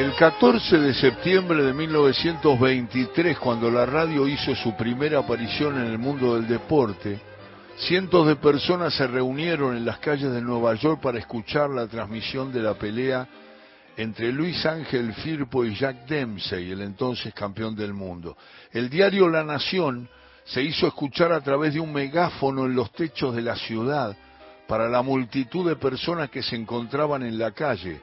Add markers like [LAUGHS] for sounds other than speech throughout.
El 14 de septiembre de 1923, cuando la radio hizo su primera aparición en el mundo del deporte, cientos de personas se reunieron en las calles de Nueva York para escuchar la transmisión de la pelea entre Luis Ángel Firpo y Jack Dempsey, el entonces campeón del mundo. El diario La Nación se hizo escuchar a través de un megáfono en los techos de la ciudad para la multitud de personas que se encontraban en la calle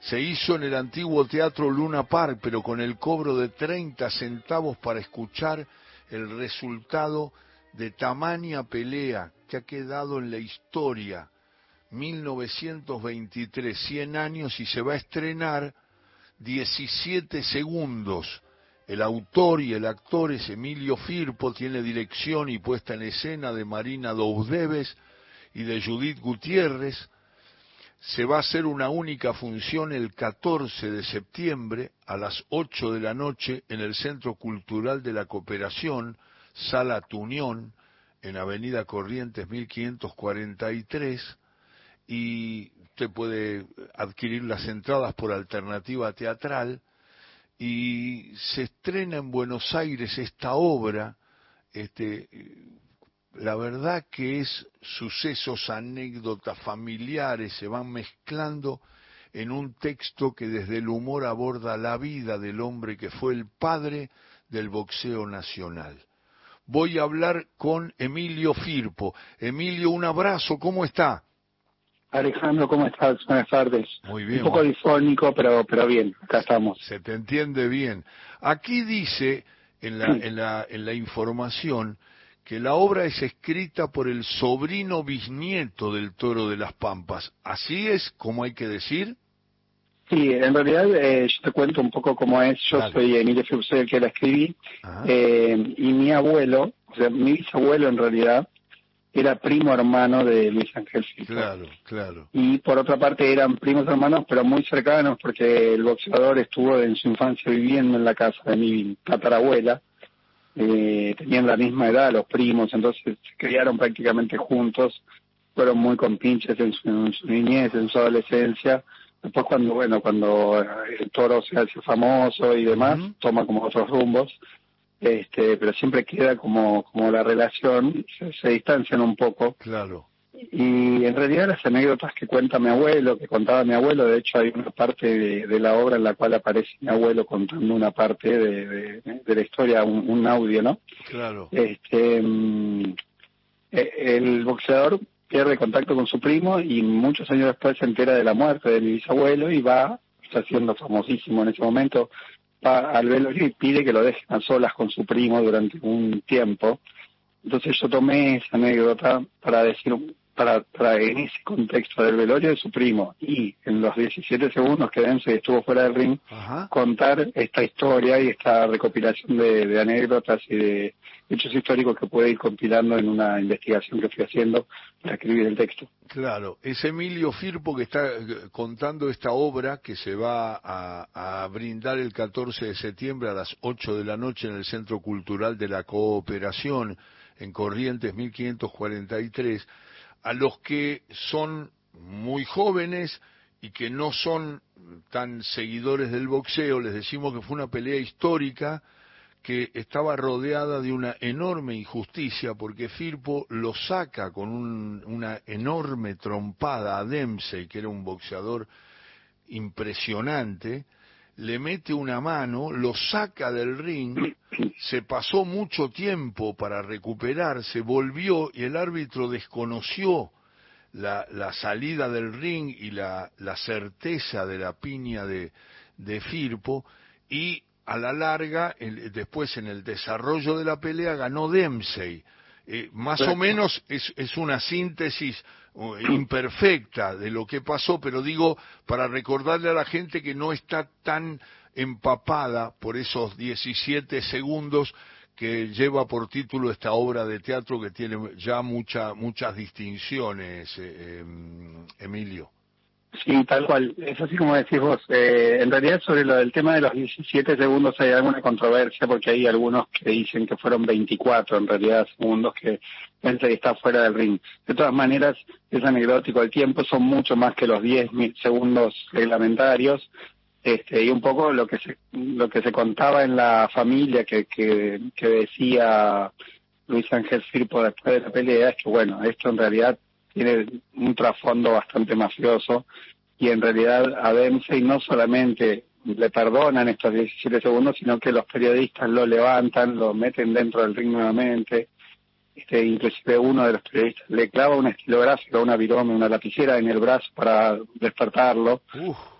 se hizo en el antiguo Teatro Luna Park, pero con el cobro de 30 centavos para escuchar el resultado de tamaña pelea que ha quedado en la historia. 1923, 100 años y se va a estrenar 17 segundos. El autor y el actor es Emilio Firpo, tiene dirección y puesta en escena de Marina Douzdeves y de Judith Gutiérrez se va a hacer una única función el 14 de septiembre a las 8 de la noche en el Centro Cultural de la Cooperación, Sala Tunión, en Avenida Corrientes 1543, y usted puede adquirir las entradas por alternativa teatral, y se estrena en Buenos Aires esta obra, este, la verdad que es sucesos, anécdotas familiares, se van mezclando en un texto que desde el humor aborda la vida del hombre que fue el padre del boxeo nacional. Voy a hablar con Emilio Firpo. Emilio, un abrazo, ¿cómo está? Alejandro, ¿cómo estás? Buenas tardes. Muy bien. Un poco difónico, pero, pero bien, acá estamos. Se te entiende bien. Aquí dice en la, en la, en la información que la obra es escrita por el sobrino bisnieto del toro de las Pampas. ¿Así es como hay que decir? Sí, en realidad eh, yo te cuento un poco cómo es. Yo soy Emilio Fiuxé, el que la escribí, eh, y mi abuelo, o sea, mi bisabuelo en realidad, era primo hermano de Luis Ángel Claro, claro. Y por otra parte eran primos hermanos, pero muy cercanos, porque el boxeador estuvo en su infancia viviendo en la casa de mi tatarabuela eh, tenían la misma edad los primos, entonces se criaron prácticamente juntos, fueron muy compinches en su, niñez, en su adolescencia. Después cuando, bueno, cuando el toro se hace famoso y demás, toma como otros rumbos, este, pero siempre queda como, como la relación, se, se distancian un poco. Claro. Y en realidad las anécdotas que cuenta mi abuelo, que contaba mi abuelo, de hecho hay una parte de, la obra en la cual aparece mi abuelo contando una parte de, la historia, un, audio, ¿no? Claro. Este, mm, e, el boxeador pierde contacto con su primo y muchos años después se entera de la muerte de mi bisabuelo y va, está siendo famosísimo en ese momento, va al velorio y pide que lo dejen a solas con su primo durante un tiempo. Entonces yo tomé esa anécdota para decir para, para en ese contexto del velorio de su primo. Y en los 17 segundos que Dempsey estuvo fuera del ring, contar esta historia y esta recopilación de, anécdotas y de hechos históricos que puede ir compilando en una investigación que estoy haciendo para escribir el texto. Claro, es Emilio Firpo que está eh, contando esta obra que se va a, a brindar el 14 de septiembre a las 8 de la noche en el Centro Cultural de la Cooperación en Corrientes 1543 a los que son muy jóvenes y que no son tan seguidores del boxeo, les decimos que fue una pelea histórica que estaba rodeada de una enorme injusticia porque Firpo lo saca con una enorme trompada a Dempsey, que era un boxeador impresionante, le mete una mano, lo saca del ring, se pasó mucho tiempo para recuperarse, volvió y el árbitro desconoció la, la salida del ring y la, la, certeza de la piña de, de Firpo y a la larga, después en el desarrollo de la pelea, ganó Dempsey. Eh, más o menos es, es una síntesis imperfecta de lo que pasó, pero digo, para recordarle a la gente que no está tan empapada por esos 17 segundos que lleva por título esta obra de teatro que tiene ya mucha, muchas distinciones, eh, em, Emilio. Sí, tal cual. Es así como decís vos. Eh, en realidad sobre lo del tema de los 17 segundos hay alguna controversia porque hay algunos que dicen que fueron 24 en realidad segundos que que está fuera del ring. De todas maneras, es anecdótico. El tiempo son mucho más que los 10 segundos reglamentarios. Este, y un poco lo que se, lo que se contaba en la familia que, que, que decía Luis Ángel Firpo después de la pelea es que, bueno, esto en realidad tiene un trasfondo bastante mafioso y en realidad a Dempsey no solamente le perdonan estos 17 segundos, sino que los periodistas lo levantan, lo meten dentro del ring nuevamente. Este, inclusive uno de los periodistas le clava un estilográfico, una virome, una lapicera en el brazo para despertarlo.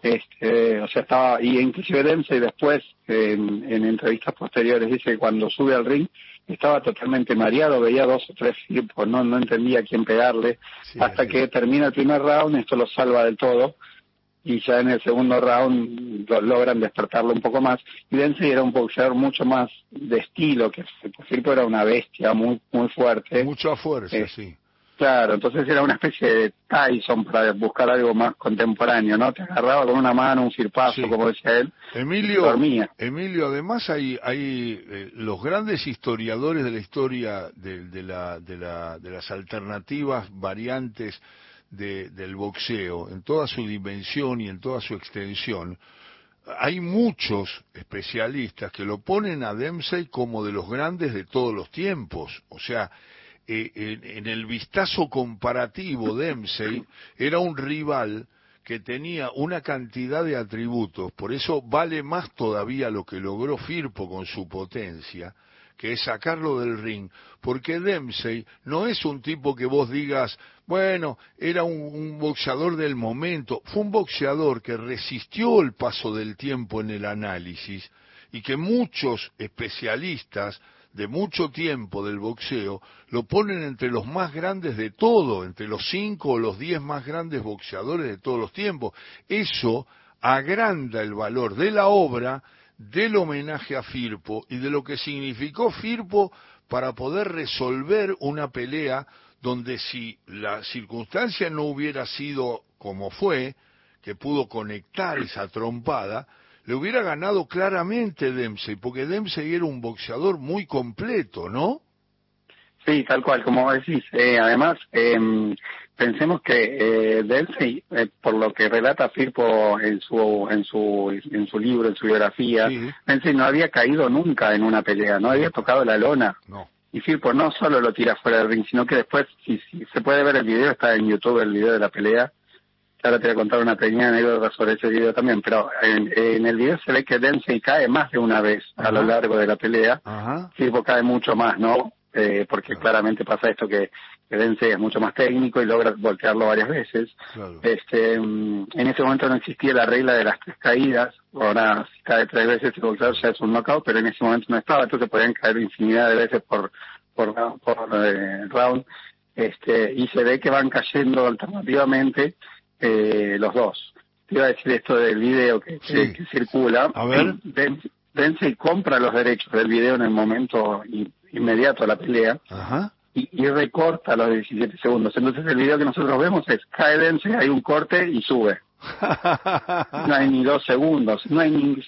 Este, o sea, estaba, y inclusive Dempsey después, en, en entrevistas posteriores, dice que cuando sube al ring estaba totalmente mareado, veía dos o tres tipos, no, no entendía a quién pegarle, hasta que termina el primer round, esto lo salva del todo, y ya en el segundo round logran despertarlo un poco más. Y Dempsey era un boxeador mucho más de estilo, que Firpo era una bestia muy muy fuerte. Mucha fuerza, eh, sí. Claro, entonces era una especie de Tyson para buscar algo más contemporáneo, ¿no? Te agarraba con una mano un firpazo, como decía él. Emilio, dormía. Emilio, además hay, hay eh, los grandes historiadores de la historia de, de, la, de, la, de las alternativas variantes del boxeo, en toda su dimensión y en toda su extensión, hay muchos especialistas que lo ponen a Dempsey como de los grandes de todos los tiempos. O sea, en, el vistazo comparativo, Dempsey era un rival que tenía una cantidad de atributos, por eso vale más todavía lo que logró Firpo con su potencia, que sacarlo del ring, porque Dempsey no es un tipo que vos digas, bueno, era un, boxeador del momento, fue un boxeador que resistió el paso del tiempo en el análisis y que muchos especialistas de mucho tiempo del boxeo lo ponen entre los más grandes de todo, entre los cinco o los diez más grandes boxeadores de todos los tiempos. Eso agranda el valor de la obra del homenaje a Firpo y de lo que significó Firpo para poder resolver una pelea donde si la circunstancia no hubiera sido como fue, que pudo conectar esa trompada, le hubiera ganado claramente Dempsey, porque Dempsey era un boxeador muy completo, ¿no? Sí, tal cual, como decís. Eh, además, eh, pensemos que eh, Dempsey, eh, por lo que relata Firpo en su en su en su libro, en su biografía, sí. no había caído nunca en una pelea, no había tocado la lona. No. Y Firpo no solo lo tira fuera del ring, sino que después, si, si se puede ver el video, está en YouTube el video de la pelea. Ahora te voy a contar una pequeña anécdota sobre ese video también, pero en, en el video se ve que Dempsey cae más de una vez a lo largo de la pelea. Ajá. Cae mucho más, ¿no? Eh, porque claramente pasa esto que, que es mucho más técnico y logra voltearlo varias veces. Este, mm, en ese momento no existía la regla de las tres caídas, ahora si cae tres veces el boxeador ya es un knockout, pero en ese momento no estaba, entonces podían caer infinidad de veces por, por, por eh, round, este, y se ve que van cayendo alternativamente eh, los dos. Te iba a decir esto del video que, que, circula. A ver. Dempsey compra los derechos del video en el momento inmediato a la pelea Y, recorta los 17 segundos. Entonces el video que nosotros vemos es cae Dempsey, hay un corte y sube. [LAUGHS] no hay ni dos segundos, no hay ni...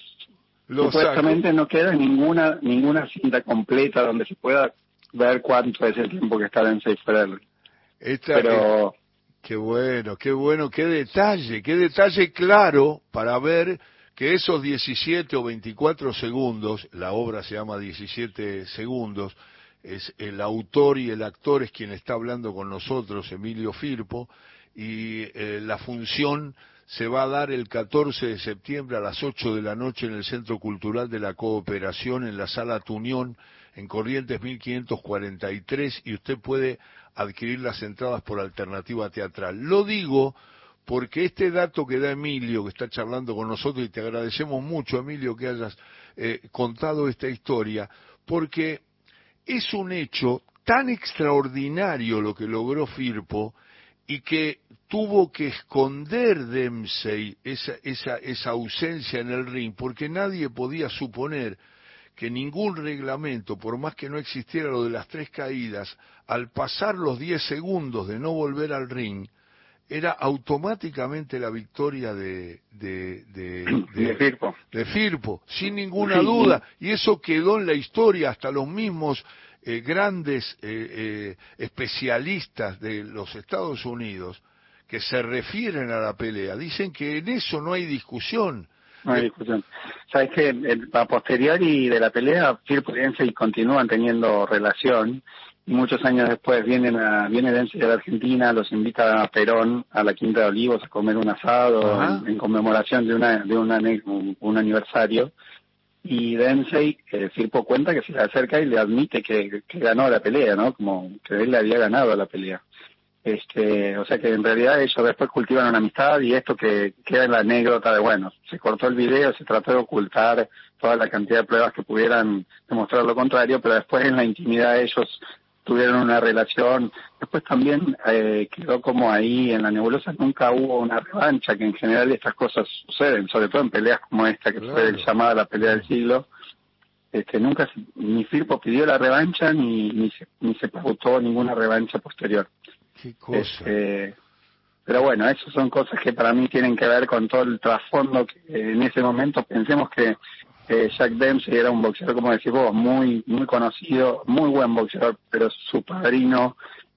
supuestamente no queda ninguna ninguna cinta completa donde se pueda ver cuánto es el tiempo que está Dempsey fuera del... Pero... Qué bueno, qué bueno, qué detalle, qué detalle claro para ver que esos 17 o 24 segundos, la obra se llama 17 segundos, es el autor y el actor es quien está hablando con nosotros, Emilio Firpo, y eh, la función se va a dar el 14 de septiembre a las 8 de la noche en el Centro Cultural de la Cooperación, en la Sala Tunión, en Corrientes 1543, y usted puede adquirir las entradas por alternativa teatral. Lo digo porque este dato que da Emilio, que está charlando con nosotros, y te agradecemos mucho, Emilio, que hayas eh, contado esta historia, porque es un hecho tan extraordinario lo que logró Firpo y que tuvo que esconder Dempsey esa, esa, esa ausencia en el ring, porque nadie podía suponer que ningún reglamento, por más que no existiera lo de las tres caídas, al pasar los diez segundos de no volver al ring, era automáticamente la victoria de, de, de, [CLEARS THROAT] Firpo. sin ninguna duda. Y eso quedó en la historia, hasta los mismos eh, grandes eh, eh, especialistas de los Estados Unidos que se refieren a la pelea, dicen que en eso no hay discusión. No hay discusión. Sabes que a posteriori de la pelea, Firpo y Densey continúan teniendo relación y muchos años después vienen a, viene Densey de la Argentina, los invita a Perón a la Quinta de Olivos a comer un asado en, conmemoración de una de una, un, aniversario y Densey, eh, Firpo cuenta que se le acerca y le admite que, que ganó la pelea, ¿no? Como que él le había ganado la pelea. Este, o sea que en realidad ellos después cultivan una amistad y esto que queda en la anécdota de, bueno, se cortó el video, se trató de ocultar toda la cantidad de pruebas que pudieran demostrar lo contrario, pero después en la intimidad ellos tuvieron una relación. Después también eh, quedó como ahí en la nebulosa, nunca hubo una revancha, que en general estas cosas suceden, sobre todo en peleas como esta, que fue llamada la pelea del siglo. Este, nunca ni Firpo pidió la revancha ni, ni, se, ni se ninguna revancha posterior. Este, pero bueno, esas son cosas que para mí tienen que ver con todo el trasfondo que en ese momento pensemos que Jack Dempsey era un boxeador, como decís vos, muy, muy conocido, muy buen boxeador, pero su padrino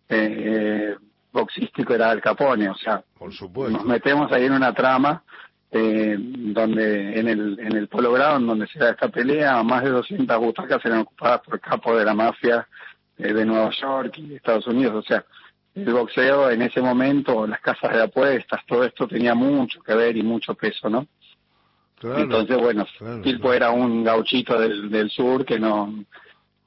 eh, boxístico era Al Capone, o sea, Por supuesto. nos metemos ahí en una trama eh, donde en el, en el Polo Ground, donde se da esta pelea, más de 200 butacas eran ocupadas por capos de la mafia eh, de Nueva York y de Estados Unidos, o sea, el boxeo en ese momento, las casas de apuestas, todo esto tenía mucho que ver y mucho peso, ¿no? Entonces, bueno, claro, era un gauchito del, del sur que no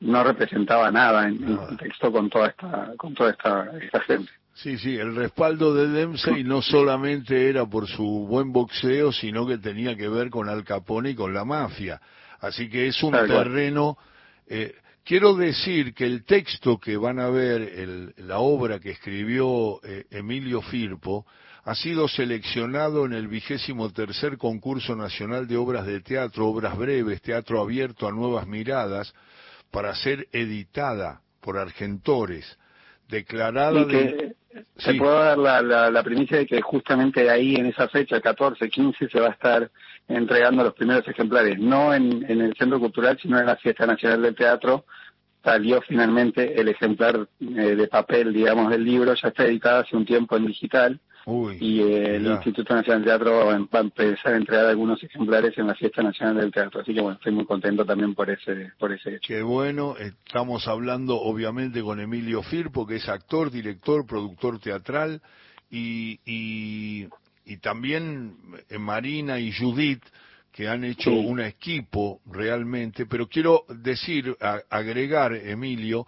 no representaba nada en, contexto con toda esta con toda esta, esta gente. Sí, sí, el respaldo de Dempsey no solamente era por su buen boxeo, sino que tenía que ver con Al Capone y con la mafia. Así que es un terreno eh, Quiero decir que el texto que van a ver, la obra que escribió eh, Emilio Firpo, ha sido seleccionado en el vigésimo tercer concurso nacional de obras de teatro, obras breves, teatro abierto a nuevas miradas, para ser editada por Argentores, declarada de... Se puedo dar la, la, primicia de que justamente ahí, en esa fecha, 14, 15, se va a estar entregando los primeros ejemplares, no en, en el Centro Cultural, sino en la Fiesta Nacional del Teatro. Salió finalmente el ejemplar eh, de papel, digamos, del libro, ya está editado hace un tiempo en digital y el Instituto Nacional del Teatro va a empezar a entregar algunos ejemplares en la Fiesta Nacional del Teatro. Así que bueno, estoy muy contento también por ese, por ese hecho. Qué bueno, estamos hablando obviamente con Emilio Firpo, que es actor, director, productor teatral y, y, y también Marina y Judith que han hecho un equipo realmente, pero quiero decir, agregar, Emilio,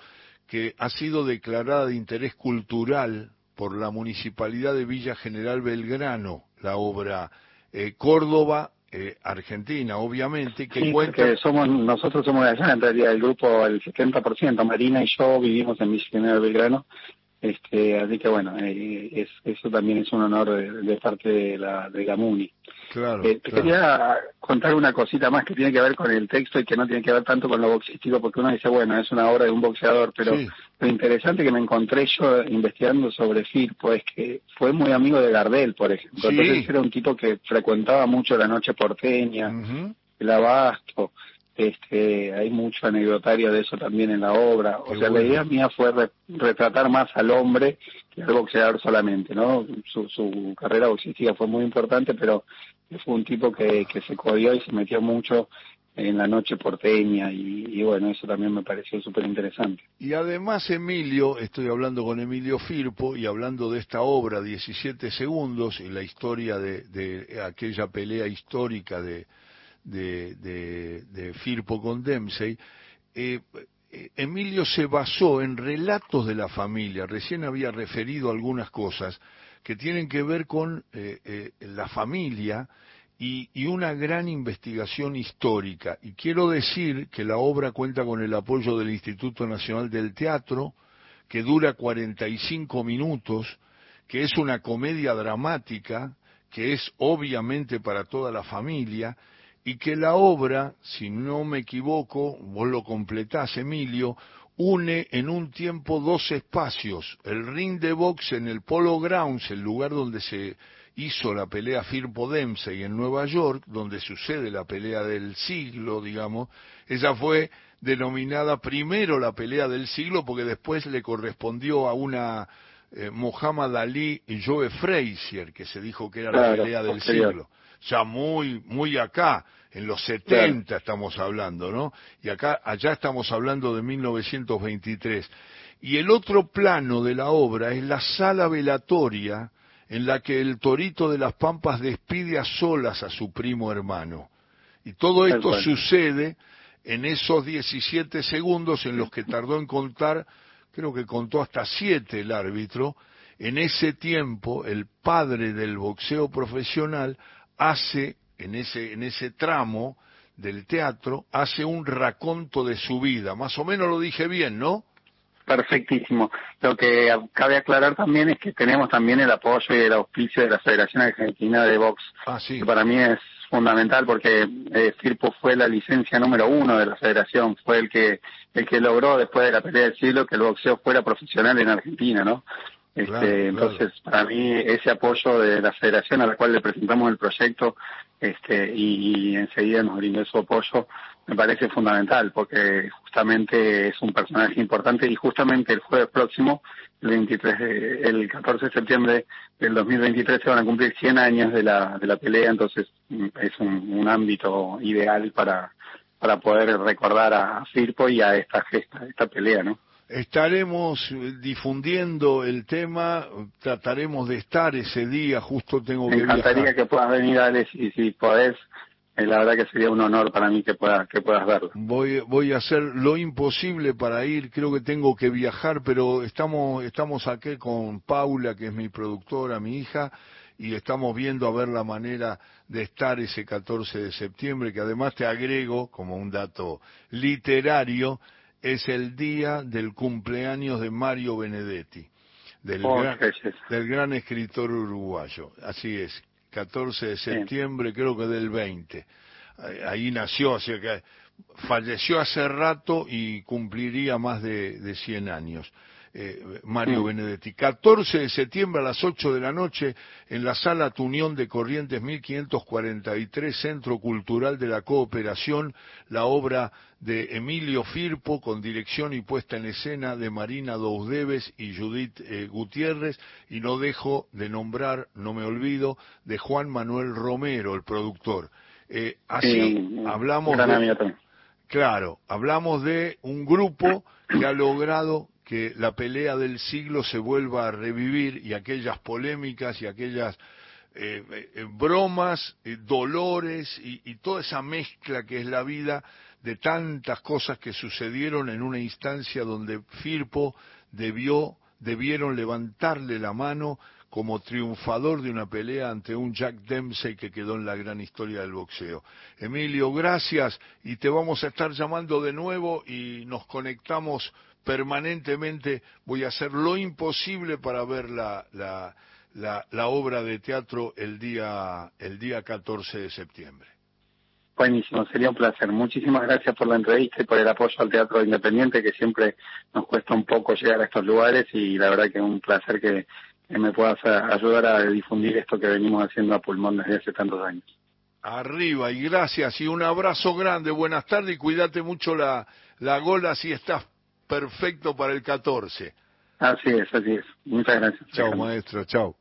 que ha sido declarada de interés cultural por la Municipalidad de Villa General Belgrano, la obra eh, Córdoba, eh, Argentina, obviamente, que sí, cuenta... somos, nosotros somos de allá, en realidad, el grupo, el 70%, Marina y yo vivimos en Villa General Belgrano, este, así que bueno, eh, es, eso también es un honor de, parte de la, de la MUNI. Claro, eh, te quería contar una cosita más que tiene que ver con el texto y que no tiene que ver tanto con lo boxístico, porque uno dice, bueno, es una obra de un boxeador, pero lo interesante que me encontré yo investigando sobre Firpo es que fue muy amigo de Gardel, por ejemplo. Entonces era un tipo que frecuentaba mucho la noche porteña, el abasto, este, hay mucho anecdotario de eso también en la obra. O sea, la idea mía fue retratar más al hombre que al boxeador solamente, ¿no? Su, su carrera boxística fue muy importante, pero fue un tipo que, que se codió y se metió mucho en la noche porteña y, y bueno, eso también me pareció súper interesante. Y además Emilio, estoy hablando con Emilio Firpo y hablando de esta obra 17 segundos y la historia de, de aquella pelea histórica de de, de, Firpo con Dempsey, eh, eh, Emilio se basó en relatos de la familia, recién había referido algunas cosas que tienen que ver con eh, la familia y, y, una gran investigación histórica. Y quiero decir que la obra cuenta con el apoyo del Instituto Nacional del Teatro, que dura 45 minutos, que es una comedia dramática, que es obviamente para toda la familia, y que la obra, si no me equivoco, vos lo completás, Emilio, une en un tiempo dos espacios, el ring de box en el Polo Grounds, el lugar donde se hizo la pelea Firpo Dempsey en Nueva York, donde sucede la pelea del siglo, digamos, ella fue denominada primero la pelea del siglo porque después le correspondió a una eh, Muhammad Ali y Joe Frazier, que se dijo que era la pelea del siglo. Ya muy, muy acá, en los 70 estamos hablando, ¿no? Y acá, allá estamos hablando de 1923. Y el otro plano de la obra es la sala velatoria en la que el torito de las Pampas despide a solas a su primo hermano. Y todo esto sucede en esos 17 segundos en los que tardó en contar, creo que contó hasta siete el árbitro, en ese tiempo el padre del boxeo profesional hace, en ese, en ese tramo del teatro, hace un raconto de su vida. Más o menos lo dije bien, ¿no? Perfectísimo. Lo que cabe aclarar también es que tenemos también el apoyo y el auspicio de la Federación Argentina de Box, ah, sí. que para mí es fundamental porque eh, Firpo fue la licencia número uno de la federación, fue el que el que logró después de la pelea del siglo que el boxeo fuera profesional en Argentina, ¿no? Este, entonces, para mí, ese apoyo de la federación a la cual le presentamos el proyecto este, y, enseguida nos brindó su apoyo, me parece fundamental porque justamente es un personaje importante y justamente el jueves próximo, el 23, el 14 de septiembre del 2023 se van a cumplir 100 años de la, de la pelea, entonces mm, es un, un ámbito ideal para, para poder recordar a Firpo y a esta gesta, esta pelea, ¿no? Estaremos difundiendo el tema, trataremos de estar ese día, justo tengo que Me encantaría que puedas venir, Alex, y si podés, eh, la verdad que sería un honor para mí que puedas que puedas verlo. Voy voy a hacer lo imposible para ir, creo que tengo que viajar, pero estamos estamos aquí con Paula, que es mi productora, mi hija, y estamos viendo a ver la manera de estar ese 14 de septiembre, que además te agrego como un dato literario es el día del cumpleaños de Mario Benedetti, del, oh, gran, del gran escritor uruguayo. Así es, 14 de septiembre, creo que del 20. Ahí nació, así que falleció hace rato y cumpliría más de, de 100 años eh, Mario Benedetti. 14 de septiembre a las 8 de la noche en la Sala Tunión de Corrientes 1543, Centro Cultural de la Cooperación, la obra de Emilio Firpo con dirección y puesta en escena de Marina Dousdeves y Judith eh, Gutiérrez y no dejo de nombrar, no me olvido, de Juan Manuel Romero, el productor. Eh, así hablamos de, claro, hablamos de un grupo que ha logrado que la pelea del siglo se vuelva a revivir y aquellas polémicas y aquellas eh, eh, bromas, eh, dolores y, toda esa mezcla que es la vida de tantas cosas que sucedieron en una instancia donde Firpo debió, debieron levantarle la mano como triunfador de una pelea ante un Jack Dempsey que quedó en la gran historia del boxeo. Emilio, gracias y te vamos a estar llamando de nuevo y nos conectamos permanentemente voy a hacer lo imposible para ver la, la, la, obra de teatro el día, el día 14 de septiembre. Buenísimo, sería un placer. Muchísimas gracias por la entrevista y por el apoyo al teatro independiente, que siempre nos cuesta un poco llegar a estos lugares y la verdad que es un placer que, me puedas ayudar a difundir esto que venimos haciendo a pulmón desde hace tantos años. Arriba y gracias y un abrazo grande. Buenas tardes y cuídate mucho la, la gola si estás perfecto para el 14. Así es, así es. Muchas gracias. Chao, maestro, chao.